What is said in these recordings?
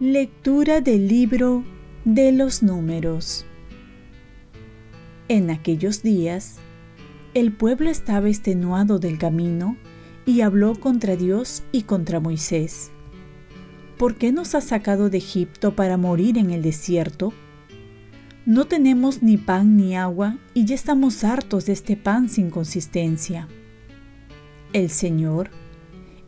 Lectura del libro de los números. En aquellos días, el pueblo estaba extenuado del camino y habló contra Dios y contra Moisés. ¿Por qué nos has sacado de Egipto para morir en el desierto? No tenemos ni pan ni agua y ya estamos hartos de este pan sin consistencia. El Señor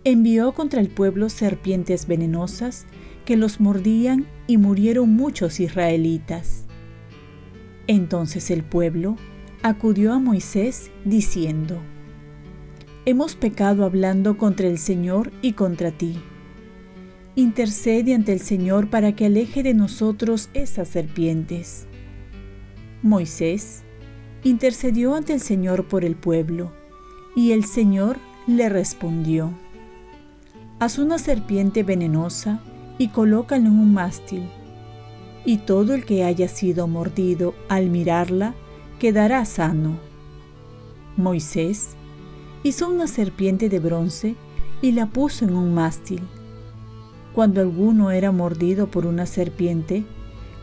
envió contra el pueblo serpientes venenosas que los mordían y murieron muchos israelitas. Entonces el pueblo acudió a Moisés diciendo, Hemos pecado hablando contra el Señor y contra ti. Intercede ante el Señor para que aleje de nosotros esas serpientes. Moisés intercedió ante el Señor por el pueblo, y el Señor le respondió, Haz una serpiente venenosa y colócalo en un mástil, y todo el que haya sido mordido al mirarla quedará sano. Moisés hizo una serpiente de bronce y la puso en un mástil. Cuando alguno era mordido por una serpiente,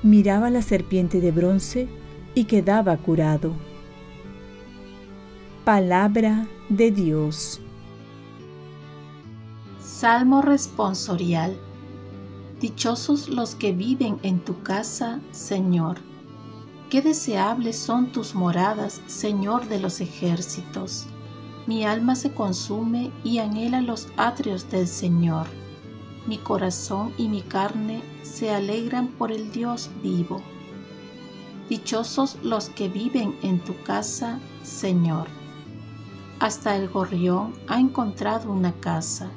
miraba la serpiente de bronce y quedaba curado. Palabra de Dios. Salmo responsorial Dichosos los que viven en tu casa, Señor. Qué deseables son tus moradas, Señor de los ejércitos. Mi alma se consume y anhela los atrios del Señor. Mi corazón y mi carne se alegran por el Dios vivo. Dichosos los que viven en tu casa, Señor. Hasta el gorrión ha encontrado una casa,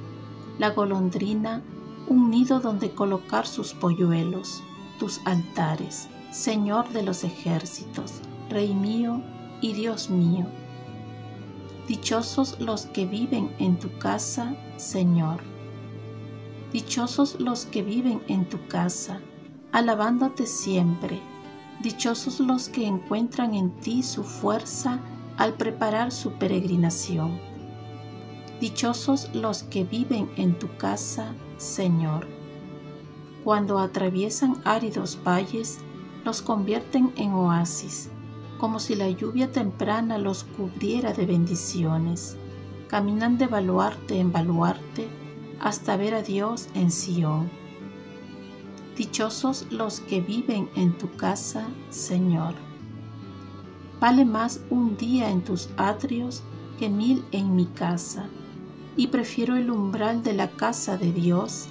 la golondrina un nido donde colocar sus polluelos, tus altares, Señor de los ejércitos, Rey mío y Dios mío. Dichosos los que viven en tu casa, Señor. Dichosos los que viven en tu casa, alabándote siempre. Dichosos los que encuentran en ti su fuerza al preparar su peregrinación. Dichosos los que viven en tu casa, Señor. Cuando atraviesan áridos valles, los convierten en oasis, como si la lluvia temprana los cubriera de bendiciones. Caminan de baluarte en baluarte hasta ver a Dios en Sión. Dichosos los que viven en tu casa, Señor. Vale más un día en tus atrios que mil en mi casa y prefiero el umbral de la casa de Dios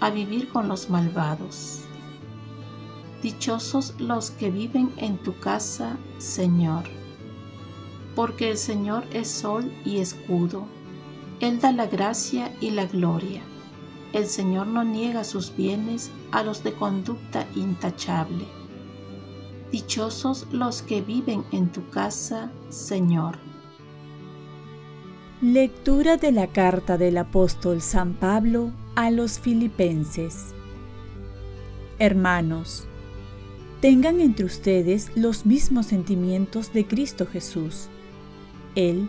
a vivir con los malvados. Dichosos los que viven en tu casa, Señor, porque el Señor es sol y escudo, Él da la gracia y la gloria. El Señor no niega sus bienes a los de conducta intachable. Dichosos los que viven en tu casa, Señor Lectura de la carta del apóstol San Pablo a los filipenses. Hermanos, tengan entre ustedes los mismos sentimientos de Cristo Jesús. Él,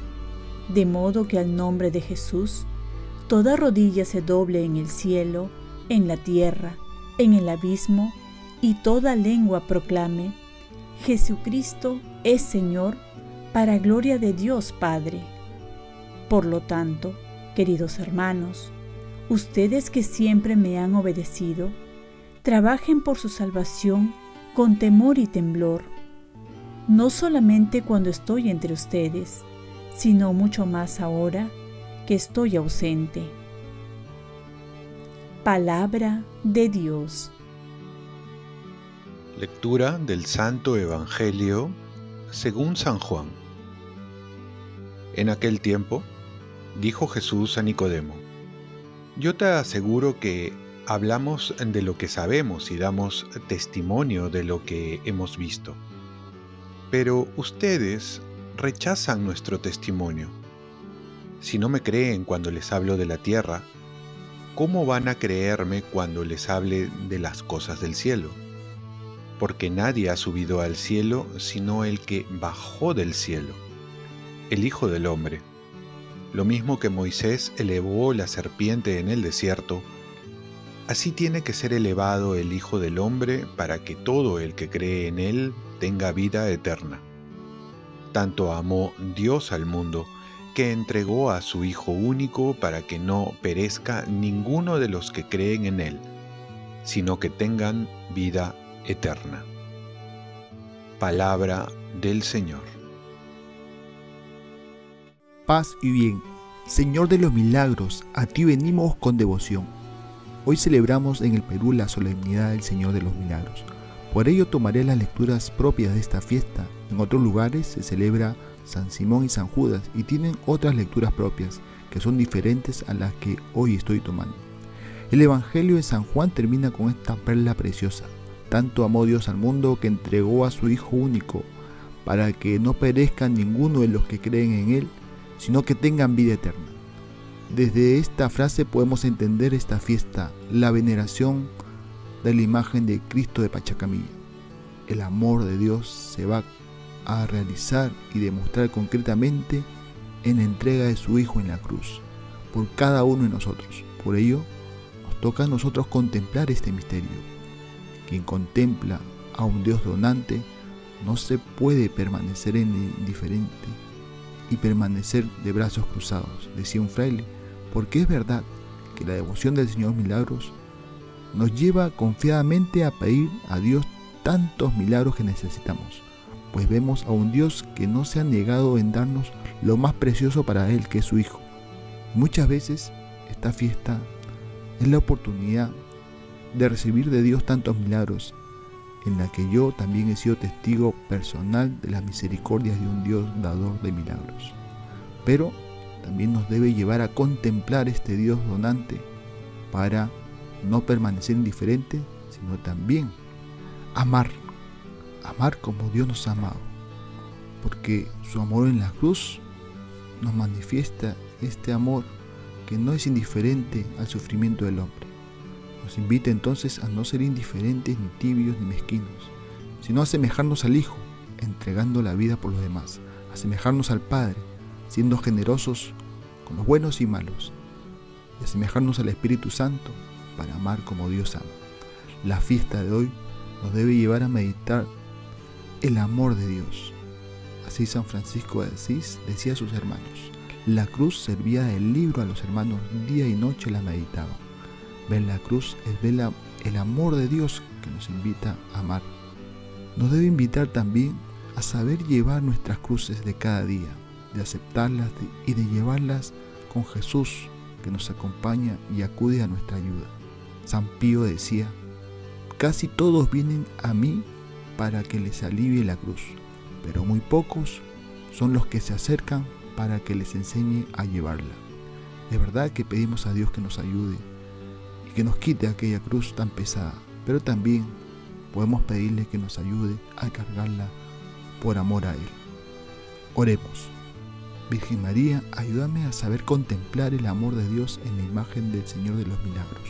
de modo que al nombre de Jesús toda rodilla se doble en el cielo, en la tierra, en el abismo, y toda lengua proclame, Jesucristo es Señor para gloria de Dios Padre. Por lo tanto, queridos hermanos, ustedes que siempre me han obedecido, trabajen por su salvación con temor y temblor, no solamente cuando estoy entre ustedes, sino mucho más ahora que estoy ausente. Palabra de Dios. Lectura del Santo Evangelio según San Juan. En aquel tiempo, dijo Jesús a Nicodemo, Yo te aseguro que hablamos de lo que sabemos y damos testimonio de lo que hemos visto. Pero ustedes rechazan nuestro testimonio. Si no me creen cuando les hablo de la tierra, ¿cómo van a creerme cuando les hable de las cosas del cielo? porque nadie ha subido al cielo sino el que bajó del cielo, el Hijo del Hombre. Lo mismo que Moisés elevó la serpiente en el desierto, así tiene que ser elevado el Hijo del Hombre para que todo el que cree en él tenga vida eterna. Tanto amó Dios al mundo, que entregó a su Hijo único para que no perezca ninguno de los que creen en Él, sino que tengan vida eterna. Palabra del Señor. Paz y bien. Señor de los milagros, a ti venimos con devoción. Hoy celebramos en el Perú la solemnidad del Señor de los Milagros. Por ello tomaré las lecturas propias de esta fiesta. En otros lugares se celebra San Simón y San Judas y tienen otras lecturas propias que son diferentes a las que hoy estoy tomando. El Evangelio de San Juan termina con esta perla preciosa. Tanto amó Dios al mundo que entregó a su Hijo único, para que no perezca ninguno de los que creen en Él, sino que tengan vida eterna. Desde esta frase podemos entender esta fiesta, la veneración de la imagen de Cristo de Pachacamilla. El amor de Dios se va a realizar y demostrar concretamente en la entrega de su Hijo en la cruz, por cada uno de nosotros. Por ello, nos toca a nosotros contemplar este misterio quien contempla a un Dios donante no se puede permanecer en indiferente y permanecer de brazos cruzados, decía un fraile, porque es verdad que la devoción del Señor Milagros nos lleva confiadamente a pedir a Dios tantos milagros que necesitamos, pues vemos a un Dios que no se ha negado en darnos lo más precioso para Él, que es su Hijo. Muchas veces esta fiesta es la oportunidad de recibir de Dios tantos milagros, en la que yo también he sido testigo personal de las misericordias de un Dios dador de milagros. Pero también nos debe llevar a contemplar este Dios donante para no permanecer indiferente, sino también amar, amar como Dios nos ha amado, porque su amor en la cruz nos manifiesta este amor que no es indiferente al sufrimiento del hombre. Nos invita entonces a no ser indiferentes, ni tibios, ni mezquinos, sino a asemejarnos al Hijo, entregando la vida por los demás, asemejarnos al Padre, siendo generosos con los buenos y malos, y asemejarnos al Espíritu Santo para amar como Dios ama. La fiesta de hoy nos debe llevar a meditar el amor de Dios. Así San Francisco de Asís decía a sus hermanos, la cruz servía de libro a los hermanos, día y noche la meditaban. Ver la cruz es ver el amor de Dios que nos invita a amar. Nos debe invitar también a saber llevar nuestras cruces de cada día, de aceptarlas y de llevarlas con Jesús que nos acompaña y acude a nuestra ayuda. San Pío decía, casi todos vienen a mí para que les alivie la cruz, pero muy pocos son los que se acercan para que les enseñe a llevarla. De verdad que pedimos a Dios que nos ayude que nos quite aquella cruz tan pesada, pero también podemos pedirle que nos ayude a cargarla por amor a Él. Oremos. Virgen María, ayúdame a saber contemplar el amor de Dios en la imagen del Señor de los Milagros.